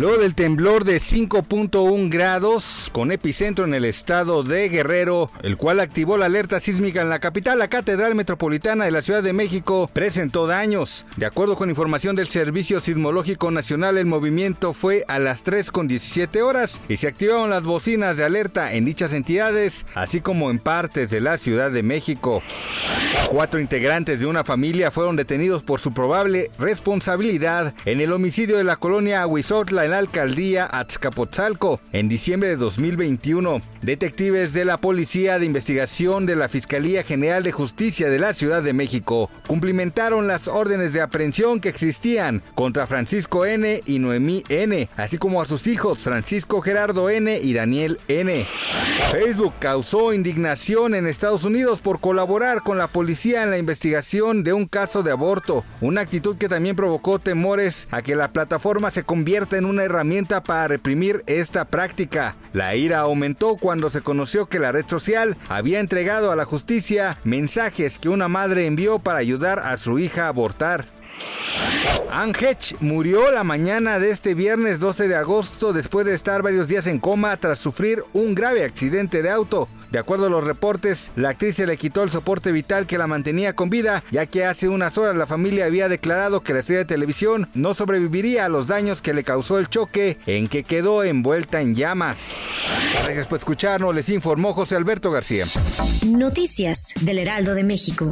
Luego del temblor de 5.1 grados con epicentro en el estado de Guerrero, el cual activó la alerta sísmica en la capital, la Catedral Metropolitana de la Ciudad de México presentó daños. De acuerdo con información del Servicio Sismológico Nacional, el movimiento fue a las 3.17 horas y se activaron las bocinas de alerta en dichas entidades, así como en partes de la Ciudad de México. Cuatro integrantes de una familia fueron detenidos por su probable responsabilidad en el homicidio de la colonia Aguizotla en la alcaldía Azcapotzalco en diciembre de 2021. Detectives de la Policía de Investigación de la Fiscalía General de Justicia de la Ciudad de México cumplimentaron las órdenes de aprehensión que existían contra Francisco N. y Noemí N., así como a sus hijos Francisco Gerardo N. y Daniel N. Facebook causó indignación en Estados Unidos por colaborar con la policía en la investigación de un caso de aborto, una actitud que también provocó temores a que la plataforma se convierta en una herramienta para reprimir esta práctica. La ira aumentó cuando se conoció que la red social había entregado a la justicia mensajes que una madre envió para ayudar a su hija a abortar. Angech murió la mañana de este viernes 12 de agosto después de estar varios días en coma tras sufrir un grave accidente de auto. De acuerdo a los reportes, la actriz se le quitó el soporte vital que la mantenía con vida, ya que hace unas horas la familia había declarado que la estrella de televisión no sobreviviría a los daños que le causó el choque en que quedó envuelta en llamas. Gracias por escucharnos, les informó José Alberto García. Noticias del Heraldo de México.